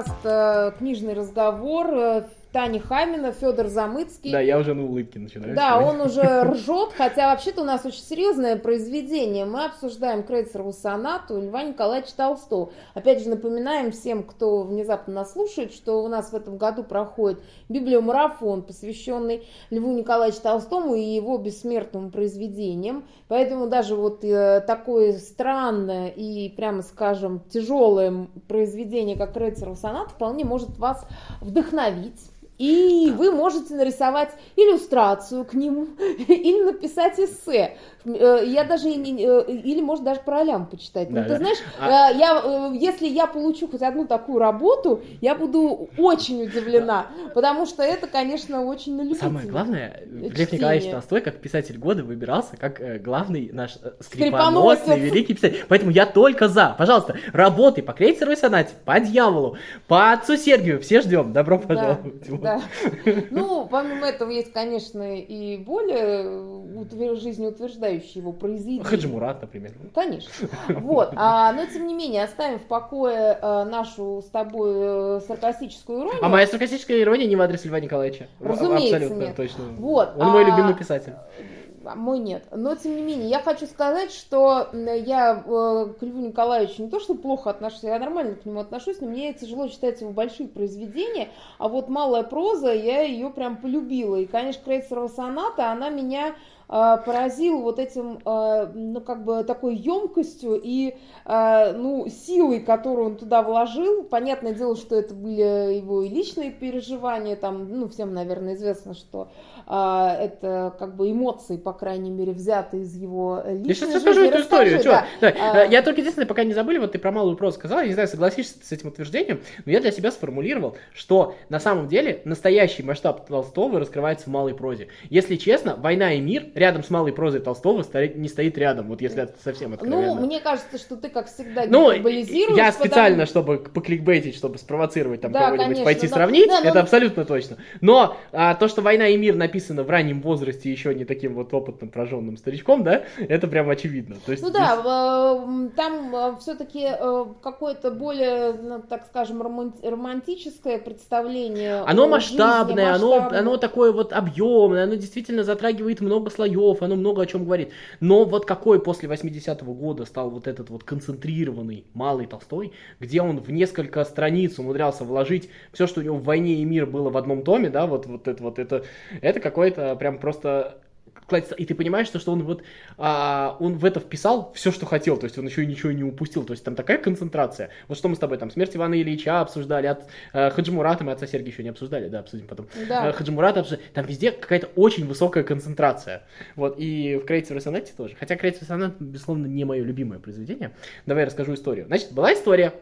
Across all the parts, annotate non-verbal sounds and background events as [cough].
подкаст э, «Книжный разговор». Таня Хамина, Федор Замыцкий. Да, я уже на улыбке начинаю. Да, он уже [laughs] ржет, хотя вообще-то у нас очень серьезное произведение. Мы обсуждаем Крейцерову сонату Льва Николаевича Толстого. Опять же, напоминаем всем, кто внезапно нас слушает, что у нас в этом году проходит библиомарафон, посвященный Льву Николаевичу Толстому и его бессмертным произведениям. Поэтому даже вот э, такое странное и, прямо скажем, тяжелое произведение, как Крейцерова соната, вполне может вас вдохновить и вы можете нарисовать иллюстрацию к нему [laughs] или написать эссе. Э, я даже э, или может даже про Алям почитать. Но ну, да, ты знаешь, а... Э, я, если я получу хоть одну такую работу, я буду очень удивлена, потому что это, конечно, очень на Самое главное, Лев Николаевич Толстой, как писатель года, выбирался как главный наш скрипоносный великий писатель. Поэтому я только за. Пожалуйста, работай по крейсеру сонате, по дьяволу, по отцу Сергию. Все ждем. Добро пожаловать. Да, да. Ну, помимо этого есть, конечно, и более жизнеутверждающие осуждающие его произведения. Хаджимурат, например. Конечно. Вот. А, но, тем не менее, оставим в покое а, нашу с тобой э, саркастическую иронию. А моя саркастическая ирония не в адрес Льва Николаевича. Разумеется, Абсолютно, нет. точно. Вот. Он а... мой любимый писатель а мой нет. Но, тем не менее, я хочу сказать, что я э, к Льву Николаевичу не то, что плохо отношусь, я нормально к нему отношусь, но мне тяжело читать его большие произведения, а вот малая проза, я ее прям полюбила. И, конечно, Крейцерова соната, она меня поразил вот этим, а, ну, как бы такой емкостью и, а, ну, силой, которую он туда вложил. Понятное дело, что это были его и личные переживания, там, ну, всем, наверное, известно, что это как бы эмоции, по крайней мере, взяты из его личной Я сейчас расскажу эту историю. Расскажи, да. Да. А... Я только единственное, пока не забыли, вот ты про малую прозу сказала, я не знаю, согласишься ты с этим утверждением, но я для себя сформулировал, что на самом деле настоящий масштаб Толстого раскрывается в малой прозе. Если честно, «Война и мир» рядом с малой прозой Толстого стоит, не стоит рядом, вот если это совсем откровенно. Ну, мне кажется, что ты, как всегда, ну, я специально, потому... чтобы покликбейтить, чтобы спровоцировать там да, кого-нибудь пойти да. сравнить, да, это но... абсолютно точно. Но а, то, что «Война и мир» написано в раннем возрасте еще не таким вот опытным прожженным старичком, да, это прям очевидно. То есть ну здесь... да, там э, все-таки э, какое-то более, ну, так скажем, романтическое представление. Оно масштабное, жизни, оно, оно такое вот объемное, оно действительно затрагивает много слоев слоев, оно много о чем говорит. Но вот какой после 80-го года стал вот этот вот концентрированный малый Толстой, где он в несколько страниц умудрялся вложить все, что у него в «Войне и мир» было в одном томе, да, вот, вот это вот, это, это какое-то прям просто и ты понимаешь, что, что он вот а, он в это вписал все, что хотел, то есть он еще и ничего не упустил, то есть там такая концентрация. Вот что мы с тобой там смерть Ивана Ильича обсуждали, от а, Хаджимурата мы отца Сергия еще не обсуждали, да, обсудим потом. Да. А, Хаджимурата обсуждали, там везде какая-то очень высокая концентрация. Вот, и в Creative Sonate тоже. Хотя Creative Sonate, безусловно, не мое любимое произведение. Давай я расскажу историю. Значит, была история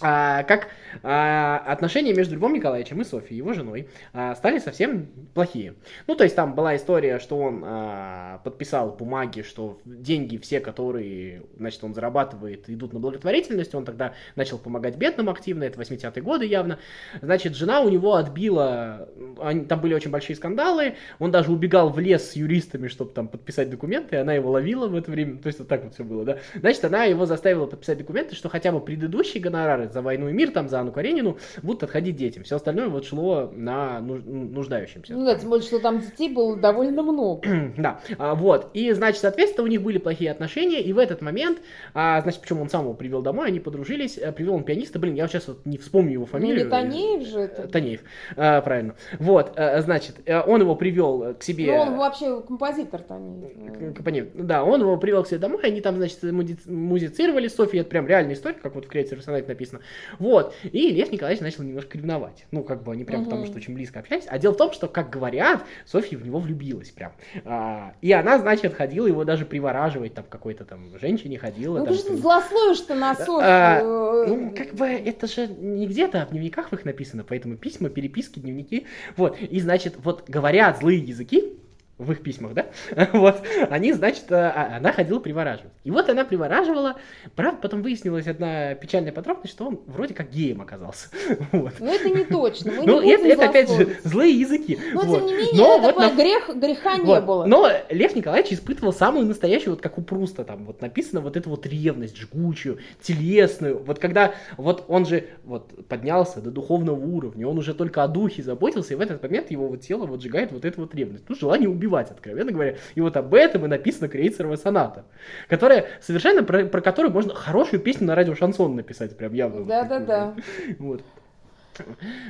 а, как а, отношения между Львом Николаевичем и Софией, его женой, а, стали совсем плохие. Ну, то есть там была история, что он а, подписал бумаги, что деньги все, которые, значит, он зарабатывает, идут на благотворительность, он тогда начал помогать бедным активно, это 80-е годы явно. Значит, жена у него отбила, они, там были очень большие скандалы, он даже убегал в лес с юристами, чтобы там подписать документы, она его ловила в это время, то есть вот так вот все было, да. Значит, она его заставила подписать документы, что хотя бы предыдущий гонорары за «Войну и мир», там, за Анну Каренину, будут отходить детям. Все остальное вот шло на нуждающимся. Ну да, тем более, что там детей было довольно много. [clears throat] да, а, вот. И, значит, соответственно, у них были плохие отношения, и в этот момент, а, значит, причем он сам его привел домой, они подружились, э, привел он пианиста, блин, я сейчас вот не вспомню его фамилию. Ну, не Танеев же это. Танеев, а, правильно. Вот, а, значит, он его привел к себе... Ну, он вообще композитор Танеев. Композитор, да, он его привел к себе домой, они там, значит, музицировали с Софией, это прям реальная история, как вот в Creative Sonate написано. Вот. И Лев Николаевич начал немножко ревновать. Ну, как бы они прям угу. потому, что очень близко общались. А дело в том, что, как говорят, Софья в него влюбилась прям. А, и она, значит, ходила его даже привораживать, там, какой-то там женщине ходила. Ну, там, ты же злословишь-то на Софью. А, ну, как бы, это же не где-то, а в дневниках их написано, поэтому письма, переписки, дневники. Вот. И, значит, вот говорят злые языки, в их письмах, да, [laughs] вот, они, значит, а, она ходила привораживать. И вот она привораживала, правда, потом выяснилась одна печальная подробность, что он вроде как геем оказался. [laughs] Вот. Но это не точно. Мы ну, не это, это опять же злые языки. Но, вот. тем не менее, Но, вот, на... грех, греха вот. не было. Но Лев Николаевич испытывал самую настоящую, вот как у Пруста, там вот написано вот эту вот ревность жгучую, телесную. Вот когда вот он же вот поднялся до духовного уровня, он уже только о духе заботился, и в этот момент его вот тело вот сжигает вот эта вот ревность. Ну, желание убивать, откровенно говоря. И вот об этом и написана Крейцерова соната, которая совершенно, про, про которую можно хорошую песню на радио шансон написать, прям явно. Да-да-да. Вот.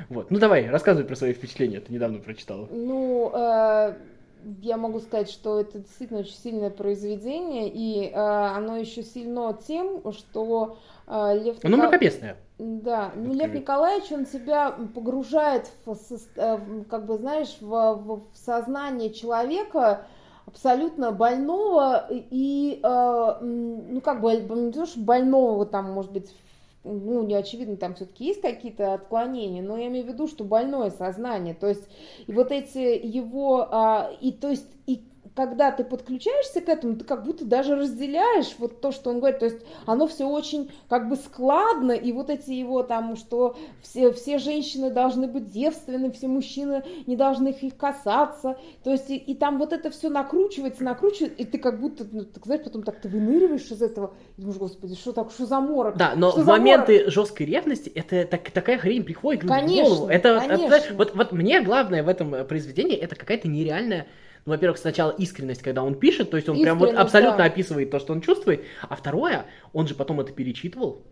Вот. Ну давай, рассказывай про свои впечатления, ты недавно прочитала. Ну, э, я могу сказать, что это действительно очень сильное произведение, и э, оно еще сильно тем, что э, Лев Оно Никол... мракобесное. Да, ну Лев Николаевич, он себя погружает в, э, как бы, знаешь, в, в, в сознание человека, абсолютно больного и, э, ну, как бы, не то, что больного, там, может быть, ну, не очевидно, там все-таки есть какие-то отклонения, но я имею в виду, что больное сознание, то есть, и вот эти его, а, и то есть, и когда ты подключаешься к этому, ты как будто даже разделяешь вот то, что он говорит, то есть оно все очень как бы складно, и вот эти его там, что все, все женщины должны быть девственны, все мужчины не должны их касаться, то есть и, и там вот это все накручивается, накручивается, и ты как будто, ну, так знаешь, потом так ты выныриваешь из этого, и думаешь, господи, что так, что за морок? Да, но что в моменты морок? жесткой ревности это так, такая хрень приходит конечно, в голову. Это, конечно. Это, вот, вот мне главное в этом произведении это какая-то нереальная ну, во-первых, сначала искренность, когда он пишет, то есть он прям вот абсолютно да. описывает то, что он чувствует, а второе, он же потом это перечитывал,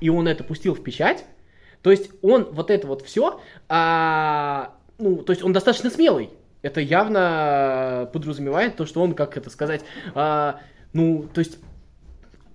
и он это пустил в печать, то есть он вот это вот все, а, ну, то есть он достаточно смелый, это явно подразумевает то, что он, как это сказать, а, ну, то есть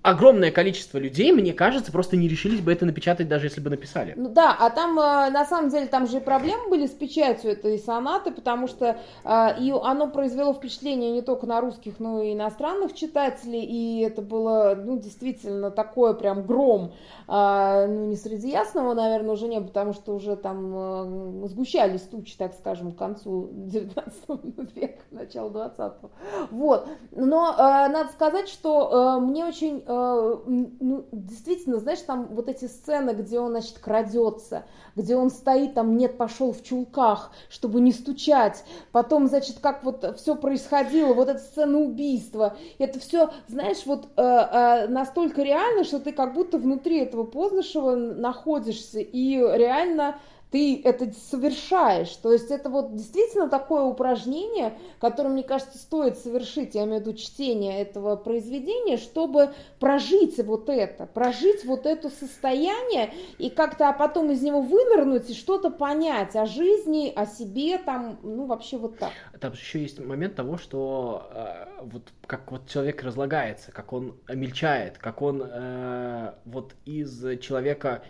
огромное количество людей, мне кажется, просто не решились бы это напечатать, даже если бы написали. Ну да, а там, э, на самом деле, там же и проблемы были с печатью этой сонаты, потому что э, и оно произвело впечатление не только на русских, но и иностранных читателей, и это было, ну, действительно, такое прям гром, э, ну, не среди ясного, наверное, уже не, потому что уже там сгущались тучи, так скажем, к концу [laughs] 19 века, начало 20-го. Вот. Но надо сказать, что мне очень ну, действительно, знаешь, там вот эти сцены, где он, значит, крадется, где он стоит, там, нет, пошел в чулках, чтобы не стучать, потом, значит, как вот все происходило, вот эта сцена убийства, это все, знаешь, вот э, э, настолько реально, что ты как будто внутри этого Познышева находишься, и реально ты это совершаешь. То есть это вот действительно такое упражнение, которое, мне кажется, стоит совершить, я имею в виду чтение этого произведения, чтобы прожить вот это, прожить вот это состояние и как-то а потом из него вынырнуть и что-то понять о жизни, о себе, там, ну вообще вот так. Там еще есть момент того, что э, вот как вот человек разлагается, как он мельчает, как он э, вот из человека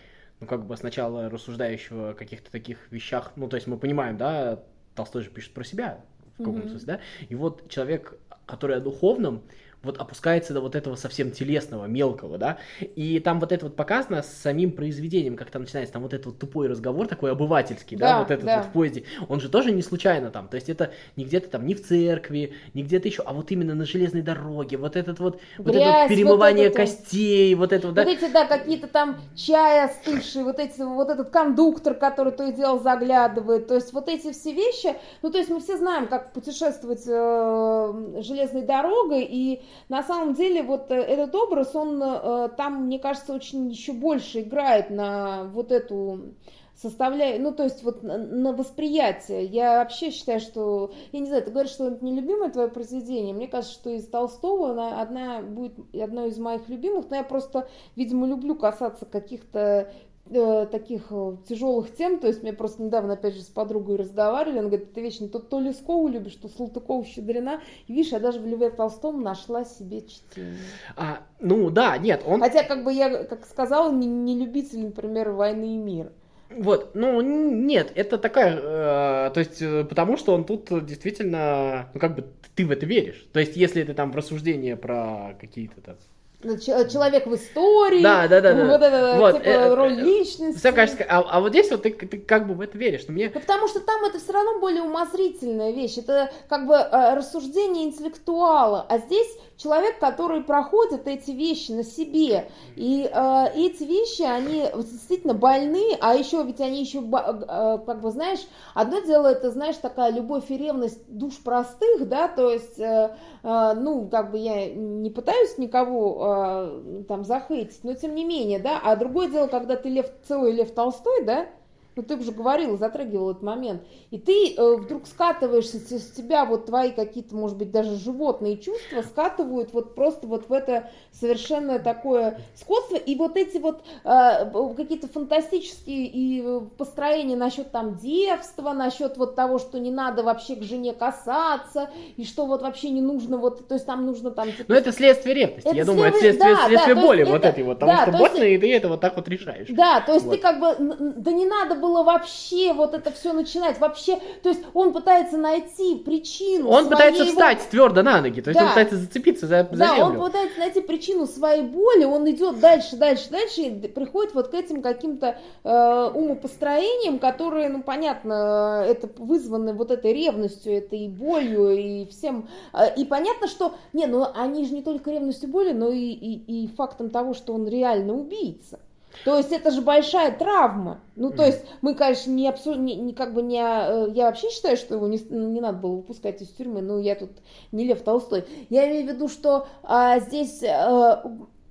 ну, как бы сначала рассуждающего о каких-то таких вещах, ну, то есть мы понимаем, да, Толстой же пишет про себя, в каком-то mm-hmm. смысле, да, и вот человек, который о духовном, вот опускается до вот этого совсем телесного, мелкого, да, и там вот это вот показано с самим произведением, как там начинается, там вот этот вот тупой разговор такой обывательский, да, да вот этот да. вот в поезде, он же тоже не случайно там, то есть это не где-то там, не в церкви, не где-то еще, а вот именно на железной дороге, вот этот вот, Грязь, вот это вот перемывание вот это, костей, вот это вот, да. Вот эти, да, какие-то там чай остывшие, вот эти, вот этот кондуктор, который то и дело заглядывает, то есть вот эти все вещи, ну, то есть мы все знаем, как путешествовать э, железной дорогой, и на самом деле вот э, этот образ, он э, там, мне кажется, очень еще больше играет на вот эту составляю, ну, то есть вот на восприятие. Я вообще считаю, что, я не знаю, ты говоришь, что это нелюбимое твое произведение. Мне кажется, что из Толстого она одна будет одно из моих любимых, но я просто, видимо, люблю касаться каких-то э, таких э, тяжелых тем, то есть мне просто недавно, опять же, с подругой разговаривали, она говорит, ты вечно то, то Лескову любишь, то Салтыкову Щедрина, и видишь, я даже в Льве Толстом нашла себе чтение. А, ну да, нет, он... Хотя, как бы я, как сказала, не, не любитель, например, «Войны и мира». Вот, ну нет, это такая, э, то есть, э, потому что он тут действительно, ну как бы ты в это веришь. То есть, если это там рассуждение про какие-то там человек в истории, да, да, да, вот это вот, типа, э, роль личности. Все кажется, а, а вот здесь вот ты, ты как бы в это веришь, мне... Ну, потому что там это все равно более умозрительная вещь, это как бы э, рассуждение интеллектуала, а здесь человек, который проходит эти вещи на себе, и э, эти вещи, они действительно больны, а еще ведь они еще, э, как бы, знаешь, одно дело это, знаешь, такая любовь и ревность душ простых, да, то есть, э, э, ну, как бы я не пытаюсь никого э, там захейтить, но тем не менее, да, а другое дело, когда ты Лев, целый Лев Толстой, да, ну ты уже говорила, затрагивал этот момент, и ты э, вдруг скатываешься с тебя, вот твои какие-то, может быть, даже животные чувства скатывают вот просто вот в это совершенно такое сходство, и вот эти вот э, какие-то фантастические и э, построения насчет там девства, насчет вот того, что не надо вообще к жене касаться, и что вот вообще не нужно вот, то есть там нужно там... Типа... Ну это следствие ревности, это я думаю, это следствие, да, следствие да, боли вот это, этой вот, потому да, что больно, есть... и ты это вот так вот решаешь. Да, то есть вот. ты как бы, да не надо было вообще вот это все начинать, вообще, то есть он пытается найти причину. Он пытается встать его... твердо на ноги, то есть да. он пытается зацепиться за, за да, землю. он пытается найти причину своей боли, он идет дальше, дальше, дальше и приходит вот к этим каким-то э, умопостроениям, которые, ну понятно, это вызваны вот этой ревностью, этой болью и всем. Э, и понятно, что, не, ну они же не только ревностью боли, но и, и, и фактом того, что он реально убийца. То есть это же большая травма. Ну, то есть мы, конечно, не абсолютно, не, не, как бы не, э, я вообще считаю, что его не, не надо было выпускать из тюрьмы, но я тут не Лев Толстой. Я имею в виду, что а, здесь а,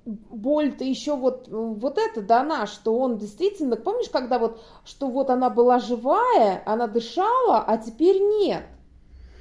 боль-то еще вот, вот это дана, что он действительно, помнишь, когда вот, что вот она была живая, она дышала, а теперь нет.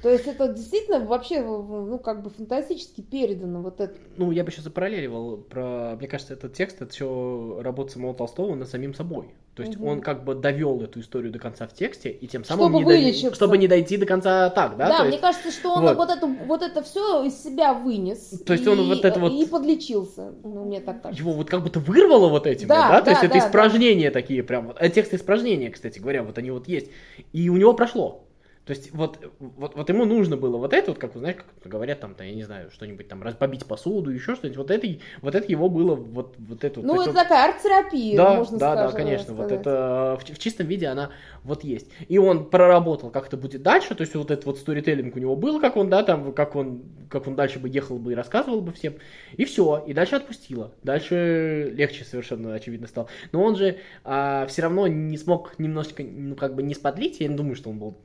То есть это действительно вообще, ну, как бы фантастически передано вот это. Ну, я бы еще запараллеливал про, мне кажется, этот текст, это все работа самого Толстого над самим собой. То есть угу. он как бы довел эту историю до конца в тексте, и тем самым чтобы, не, вылечиться. до... чтобы не дойти до конца так, да? Да, То мне есть... кажется, что он вот. Вот, это, вот это все из себя вынес. То есть и, он вот это вот... И подлечился, ну, мне так кажется. Его вот как будто вырвало вот этим, да? да? То да, есть да, это испражнения да. такие прям. А тексты испражнения, кстати говоря, вот они вот есть. И у него прошло. То есть вот, вот, вот ему нужно было вот это, вот как вы знаете, как говорят там, то, я не знаю, что-нибудь там, побить посуду, еще что-нибудь, вот это, вот это его было, вот, вот это. Ну, это вот, такая арт-терапия, да, можно да, сказать. Да, конечно, вот это в, в чистом виде она вот есть. И он проработал, как это будет дальше, то есть вот этот вот сторителлинг у него был, как он, да, там, как он, как он дальше бы ехал бы и рассказывал бы всем, и все, и дальше отпустило. Дальше легче совершенно, очевидно, стал. Но он же а, все равно не смог немножечко, ну, как бы не сподлить, я не думаю, что он был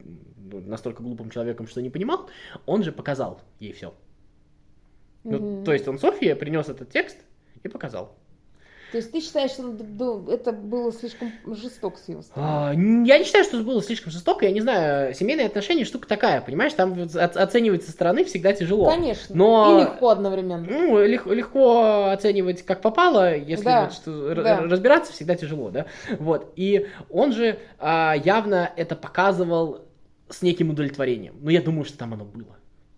настолько глупым человеком, что не понимал, он же показал ей все. Ну, то есть он София принес этот текст и показал. То есть ты считаешь, что это было слишком жестоко с его стороны? А, я не считаю, что это было слишком жестоко. Я не знаю, семейные отношения штука такая, понимаешь? Там оценивать со стороны всегда тяжело. Конечно. Но... И легко одновременно. Ну, легко, легко оценивать как попало, если да. вот, что, да. разбираться всегда тяжело, да? Вот. И он же а, явно это показывал с неким удовлетворением. Но я думаю, что там оно было.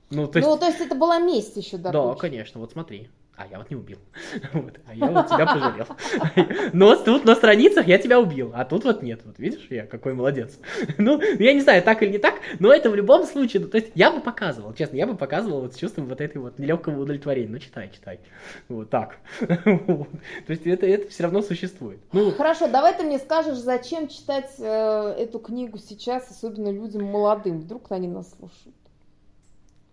Ну, то есть, ну, то есть это была месть еще, да? Да, конечно, вот смотри. А я вот не убил. [laughs] Вот, а я вот тебя пожалел. [laughs] Но тут на страницах я тебя убил, а тут вот нет. Вот видишь, я какой молодец. [laughs] Ну, я не знаю, так или не так, но это в любом случае, ну, то есть я бы показывал, честно, я бы показывал вот с чувством вот этой вот нелегкого удовлетворения. Ну, читай, читай. Вот так. То есть это, это все равно существует. Ну, Хорошо, давай ты мне скажешь, зачем читать э, эту книгу сейчас, особенно людям молодым, вдруг они нас слушают.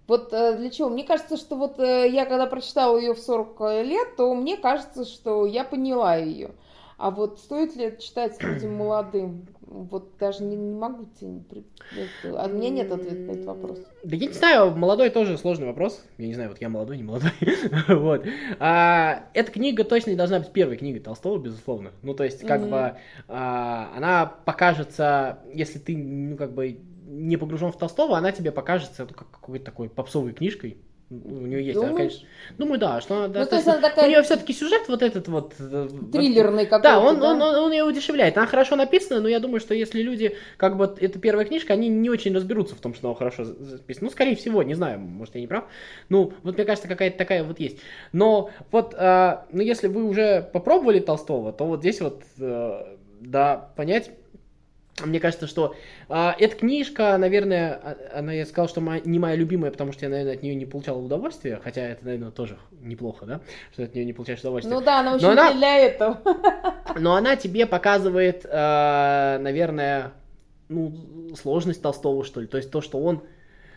Вот э, для чего? Мне кажется, что вот э, я когда прочитала ее в 40 лет, то мне кажется, что я поняла ее. А вот стоит ли это читать людям молодым? Вот даже не, не могу тебе... А у меня нет ответа на этот вопрос. Да я не знаю, молодой тоже сложный вопрос. Я не знаю, вот я молодой, не молодой. [laughs] вот. А, эта книга точно не должна быть первой книгой Толстого, безусловно. Ну, то есть, как mm-hmm. бы, а, она покажется, если ты, ну, как бы, не погружен в Толстого, она тебе покажется как какой-то такой попсовой книжкой. У нее есть, она, конечно. Думаю, да, что она, ну, то есть она такая... у нее все-таки сюжет вот этот вот. Э, Триллерный какой-то. Да, он, да? Он, он, он ее удешевляет. Она хорошо написана, но я думаю, что если люди, как бы это первая книжка, они не очень разберутся в том, что она хорошо записана. Ну, скорее всего, не знаю, может, я не прав. Ну, вот мне кажется, какая-то такая вот есть. Но вот, э, ну, если вы уже попробовали Толстого, то вот здесь вот, э, да, понять мне кажется, что эта книжка, наверное, а, она, я сказал, что моя, не моя любимая, потому что я, наверное, от нее не получал удовольствия, хотя это, наверное, тоже неплохо, да, что от нее не получаешь удовольствия. Ну да, она очень она, для этого. [laughs] Но она тебе показывает, а, наверное, ну, сложность Толстого, что ли, то есть то, что он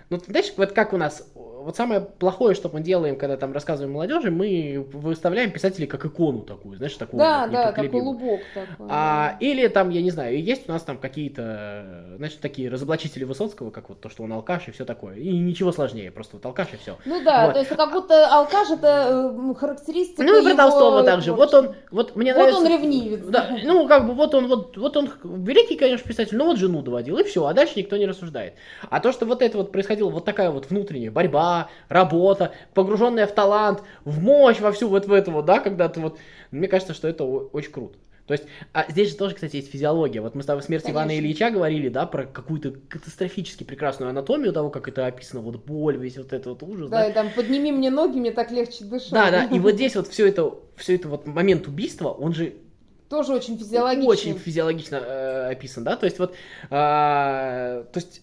ну, знаешь, вот как у нас вот самое плохое, что мы делаем, когда там рассказываем молодежи, мы выставляем писателей как икону такую, знаешь, такую. Да, да, как лубок такой. А, или там, я не знаю, есть у нас там какие-то, значит, такие разоблачители Высоцкого, как вот то, что он алкаш и все такое. И ничего сложнее, просто вот алкаш и все. Ну да, вот. то есть как будто алкаш это э, характеристика Ну и про Толстого также. Вот он, вот мне вот нравится. Вот он ревнивец. Да, ну как бы вот он, вот, вот он великий, конечно, писатель, но вот жену доводил, и все, а дальше никто не рассуждает. А то, что вот это вот происходило, вот такая вот внутренняя борьба, работа, погруженная в талант, в мощь, во всю вот в это вот, да, когда ты вот... Мне кажется, что это очень круто. То есть, а здесь же тоже, кстати, есть физиология. Вот мы с тобой смерть Конечно. Ивана Ильича говорили, да, про какую-то катастрофически прекрасную анатомию того, как это описано, вот боль, весь вот этот вот ужас. Да, да? и там подними мне ноги, мне так легче дышать. Да, да, и вот [laughs] здесь вот все это, все это вот момент убийства, он же тоже очень физиологично. Очень физиологично э, описан, да, то есть вот, э, то есть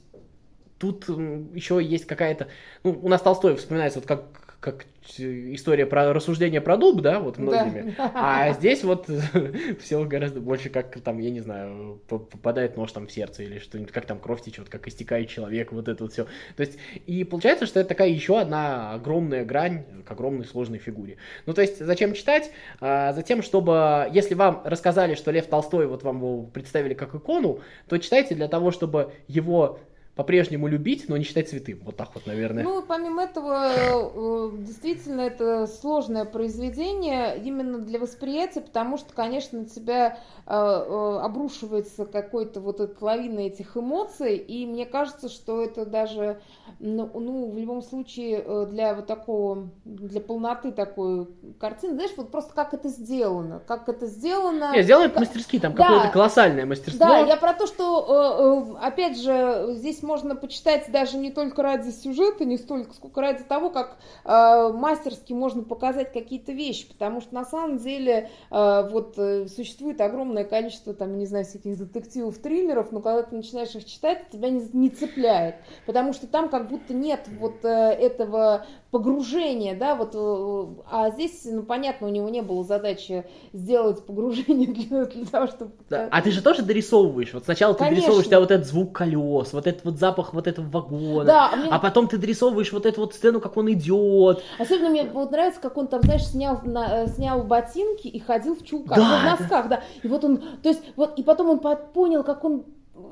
тут еще есть какая-то... Ну, у нас Толстой вспоминается вот как, как история про рассуждение про дуб, да, вот многими. Да. А [laughs] здесь вот [laughs] все гораздо больше как там, я не знаю, попадает нож там в сердце или что-нибудь, как там кровь течет, как истекает человек, вот это вот все. То есть, и получается, что это такая еще одна огромная грань к огромной сложной фигуре. Ну, то есть, зачем читать? А, затем, чтобы, если вам рассказали, что Лев Толстой, вот вам его представили как икону, то читайте для того, чтобы его по-прежнему любить, но не считать святым. Вот так вот, наверное. Ну, помимо этого, э, действительно, это сложное произведение именно для восприятия, потому что, конечно, на тебя э, э, обрушивается какой-то вот эта лавина этих эмоций, и мне кажется, что это даже, ну, ну в любом случае, для вот такого, для полноты такой картины, знаешь, вот просто как это сделано, как это сделано. Нет, сделано мастерски, там да, какое-то колоссальное мастерство. Да, я про то, что, опять же, здесь можно почитать даже не только ради сюжета, не столько, сколько ради того, как э, мастерски можно показать какие-то вещи, потому что на самом деле э, вот э, существует огромное количество, там, не знаю, всяких детективов, триллеров, но когда ты начинаешь их читать, тебя не, не цепляет, потому что там как будто нет вот э, этого погружения, да, вот, э, а здесь, ну, понятно, у него не было задачи сделать погружение [laughs] для, для того, чтобы... Да. А ты же тоже дорисовываешь, вот сначала ты Конечно. дорисовываешь, у тебя вот этот звук колес, вот этот вот запах вот этого вагона, да, а, мне... а потом ты дорисовываешь вот эту вот сцену, как он идет. Особенно мне вот нравится, как он там, знаешь, снял, на, э, снял ботинки и ходил в чулках, да, ну, в носках, да. да. И вот он, то есть, вот, и потом он понял, как он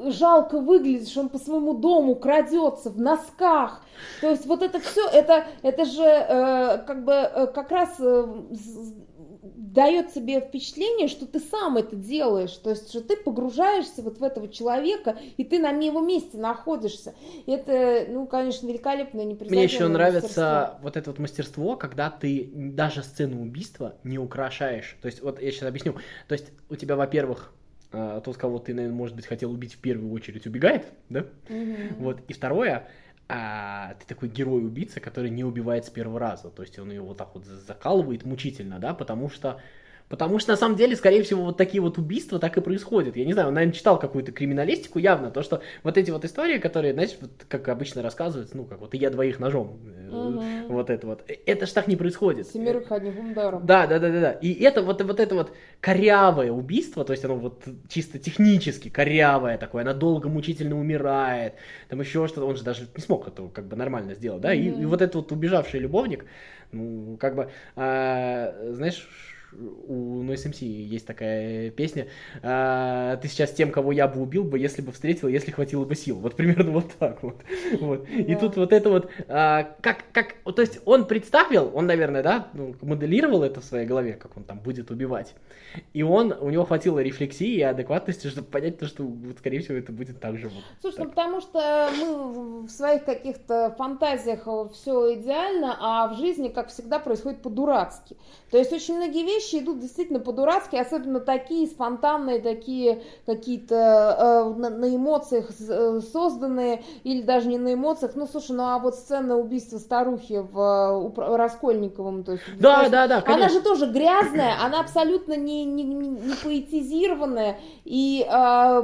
жалко выглядит, что он по своему дому крадется в носках. То есть вот это все, это, это же э, как бы э, как раз э, дает себе впечатление, что ты сам это делаешь, то есть, что ты погружаешься вот в этого человека, и ты на его месте находишься. И это, ну, конечно, великолепное, Мне еще нравится вот это вот мастерство, когда ты даже сцену убийства не украшаешь. То есть, вот я сейчас объясню. То есть, у тебя, во-первых, а, тот, кого ты, наверное, может быть, хотел убить в первую очередь, убегает, да? Mm-hmm. Вот. И второе, а, ты такой герой-убийца, который не убивает с первого раза. То есть он его вот так вот закалывает мучительно, да, потому что Потому что, на самом деле, скорее всего, вот такие вот убийства так и происходят. Я не знаю, он, наверное, читал какую-то криминалистику явно, то, что вот эти вот истории, которые, знаешь, вот, как обычно рассказывают, ну, как вот я двоих ножом, угу. вот это вот, это ж так не происходит. Семерых одним ударом. Да, да, да, да, да. И это вот, вот это вот корявое убийство, то есть оно вот чисто технически корявое такое, она долго мучительно умирает, там еще что-то, он же даже не смог это как бы нормально сделать, да, угу. и, и вот этот вот убежавший любовник, ну, как бы, а, знаешь, у Noise MC есть такая песня. А, ты сейчас тем, кого я бы убил бы, если бы встретил, если хватило бы сил. Вот примерно вот так вот. вот. Да. И тут вот это вот, а, как, как, то есть он представил, он, наверное, да, ну, моделировал это в своей голове, как он там будет убивать. И он, у него хватило рефлексии и адекватности, чтобы понять то, что, вот, скорее всего, это будет так же. Вот, Слушай, так. ну потому что мы в своих каких-то фантазиях все идеально, а в жизни, как всегда, происходит по-дурацки. То есть очень многие вещи идут действительно по-дурацки, особенно такие спонтанные, такие какие-то э, на, на эмоциях э, созданные, или даже не на эмоциях. Ну, слушай, ну а вот сцена убийства старухи в э, Раскольниковом, то есть... Да, есть, да, да, конечно. Она же тоже грязная, она абсолютно не, не, не, не поэтизированная, и э,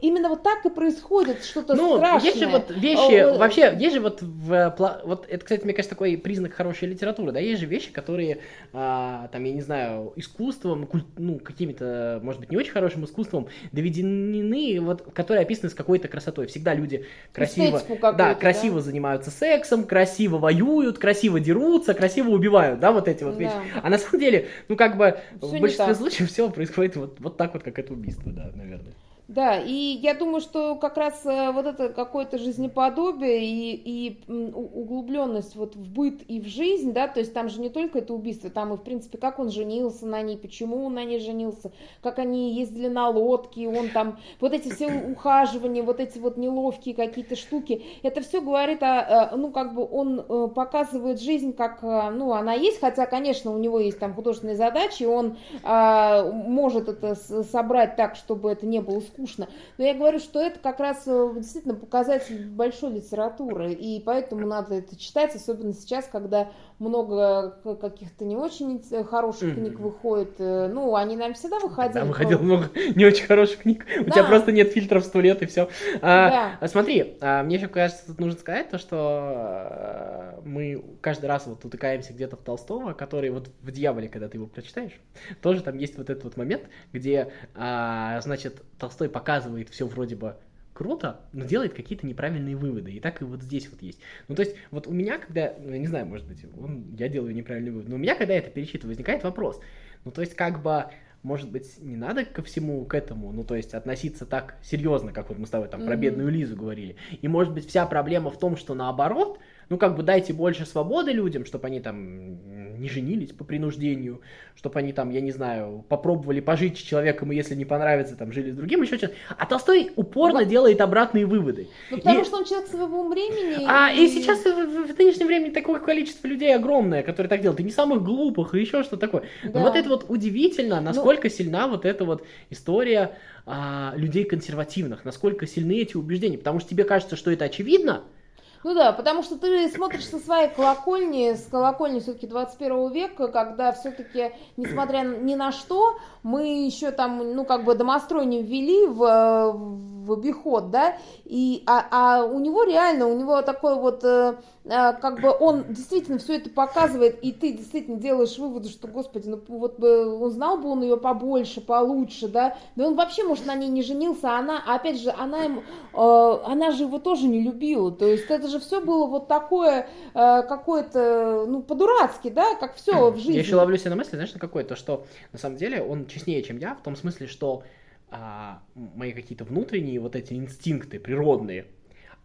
именно вот так и происходит что-то ну, страшное. есть же вот вещи, вообще, есть же вот, в, вот это, кстати, мне кажется, такой признак хорошей литературы, да, есть же вещи, которые, а, там, я не знаю, искусством, ну, какими-то, может быть, не очень хорошим искусством доведены, вот, которые описаны с какой-то красотой. Всегда люди красиво, да, красиво да? занимаются сексом, красиво воюют, красиво дерутся, красиво убивают, да, вот эти вот да. вещи. А на самом деле, ну, как бы, все в большинстве случаев все происходит вот, вот так вот, как это убийство, да, наверное. Да, и я думаю, что как раз э, вот это какое-то жизнеподобие и, и углубленность вот в быт и в жизнь, да, то есть там же не только это убийство, там и, в принципе, как он женился на ней, почему он на ней женился, как они ездили на лодке, он там, вот эти все ухаживания, вот эти вот неловкие какие-то штуки, это все говорит о, э, ну, как бы он э, показывает жизнь, как, ну, она есть, хотя, конечно, у него есть там художественные задачи, он а, может это собрать так, чтобы это не было скучно, скучно. Но я говорю, что это как раз э, действительно показатель большой литературы, и поэтому надо это читать, особенно сейчас, когда много каких-то не очень хороших книг выходит. Э, ну, они нам всегда выходили. Да, выходило но... много [laughs] не очень хороших книг. Да. У тебя просто нет фильтров сто лет и все. А, да. Смотри, а, мне еще кажется, тут нужно сказать то, что а, мы каждый раз вот утыкаемся где-то в Толстого, который вот в «Дьяволе», когда ты его прочитаешь, тоже там есть вот этот вот момент, где, а, значит, Толстой показывает все вроде бы круто, но делает какие-то неправильные выводы. И так и вот здесь вот есть. Ну, то есть, вот у меня, когда, ну, я не знаю, может быть, он, я делаю неправильные выводы, но у меня, когда это перечитываю, возникает вопрос. Ну, то есть, как бы, может быть, не надо ко всему к этому, ну, то есть, относиться так серьезно, как вот мы с тобой там mm-hmm. про бедную Лизу говорили. И, может быть, вся проблема в том, что наоборот, ну, как бы дайте больше свободы людям, чтобы они там не женились по принуждению, чтобы они там, я не знаю, попробовали пожить с человеком, и если не понравится, там, жили с другим, еще что-то. А Толстой упорно ну, делает обратные выводы. Ну, потому и... что он человек своего времени. А, и, и сейчас в, в, в нынешнем времени такое количество людей огромное, которые так делают, и не самых глупых, и еще что такое. Да. Но вот это вот удивительно, ну, насколько ну... сильна вот эта вот история а, людей консервативных, насколько сильны эти убеждения, потому что тебе кажется, что это очевидно, ну да, потому что ты смотришь со своей колокольни, с колокольни все-таки 21 века, когда все-таки, несмотря ни на что, мы еще там, ну, как бы домострой не ввели в, в обиход, да, и, а, а у него реально, у него такой вот, э, как бы он действительно все это показывает, и ты действительно делаешь выводы, что, господи, ну, вот бы он знал бы он ее побольше, получше, да, да он вообще, может, на ней не женился, а она, опять же, она ему, э, она же его тоже не любила, то есть это же все было вот такое, э, какое-то, ну, по-дурацки, да, как все в жизни. Я еще ловлю себя на мысли, знаешь, на какое? То, что на самом деле он честнее, чем я, в том смысле, что а, мои какие-то внутренние вот эти инстинкты природные,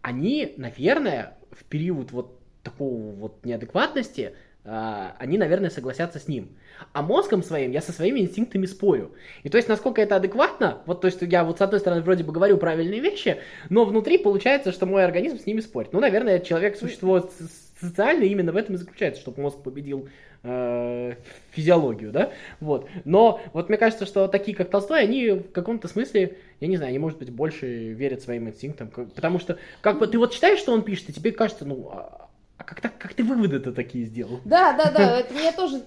они, наверное, в период вот такого вот неадекватности, а, они, наверное, согласятся с ним. А мозгом своим я со своими инстинктами спорю. И то есть, насколько это адекватно, вот то есть я вот с одной стороны вроде бы говорю правильные вещи, но внутри получается, что мой организм с ними спорит. Ну, наверное, человек существо социальное именно в этом и заключается, чтобы мозг победил э, физиологию, да, вот. Но вот мне кажется, что такие, как Толстой, они в каком-то смысле, я не знаю, они, может быть, больше верят своим инстинктам, потому что, как бы, ты вот читаешь, что он пишет, и тебе кажется, ну, а, как, так, как ты выводы-то такие сделал? Да, да, да. [laughs] Это мне тоже,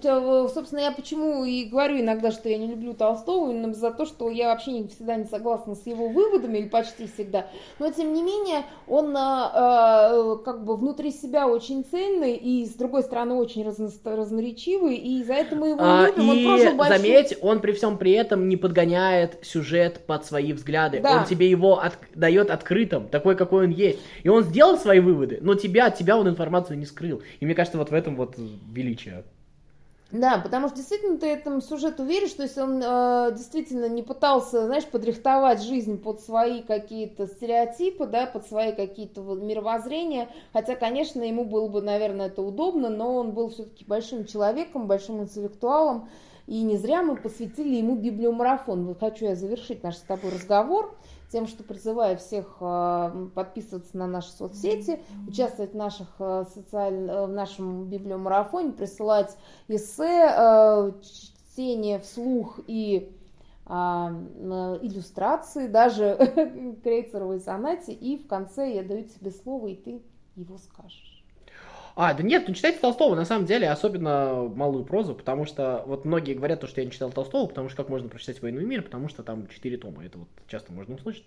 собственно, я почему и говорю иногда, что я не люблю Толстого, именно за то, что я вообще не, всегда не согласна с его выводами, или почти всегда. Но, тем не менее, он э, как бы внутри себя очень цельный, и, с другой стороны, очень разно, разноречивый, и за это мы его а, любим. И, он прожил большой... заметь, он при всем при этом не подгоняет сюжет под свои взгляды. Да. Он тебе его от, дает открытым, такой, какой он есть. И он сделал свои выводы, но тебя, от тебя он информацию информацию не скрыл. И мне кажется, вот в этом вот величие. Да, потому что действительно ты этому сюжету веришь, то есть он э, действительно не пытался, знаешь, подрихтовать жизнь под свои какие-то стереотипы, да, под свои какие-то мировоззрения, хотя, конечно, ему было бы, наверное, это удобно, но он был все-таки большим человеком, большим интеллектуалом, и не зря мы посвятили ему библиомарафон. Вот хочу я завершить наш с тобой разговор тем, что призываю всех э, подписываться на наши соцсети, участвовать в, наших, э, социаль... Э, в нашем библиомарафоне, присылать эссе, чтение вслух и иллюстрации, даже [laughs] крейцеровой сонате, и в конце я даю тебе слово, и ты его скажешь. А, да нет, ну читайте Толстого, на самом деле, особенно малую прозу, потому что вот многие говорят, то, что я не читал Толстого, потому что как можно прочитать «Войну и мир», потому что там четыре тома, это вот часто можно услышать.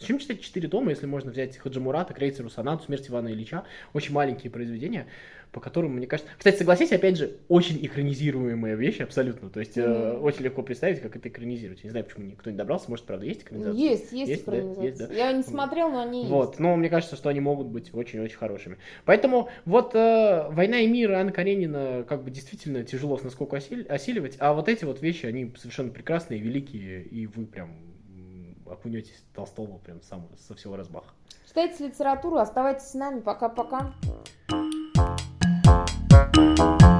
Зачем читать четыре тома, если можно взять Хаджимурата, Крейцеру, Сонату, Смерть Ивана Ильича, очень маленькие произведения, по которым, мне кажется... Кстати, согласись, опять же, очень экранизируемые вещи, абсолютно. То есть mm-hmm. э, очень легко представить, как это экранизировать. Я не знаю, почему никто не добрался. Может, правда, есть экранизация? Есть, есть, есть экранизация. Да? Есть, да? Я не смотрел, но они вот. есть. Но мне кажется, что они могут быть очень-очень хорошими. Поэтому вот э, «Война и мир» Анна Каренина как бы действительно тяжело с насколько осили, осиливать, а вот эти вот вещи, они совершенно прекрасные, великие, и вы прям окунетесь Толстого прям сам, со всего разбаха. Читайте литературу, оставайтесь с нами. Пока-пока. Música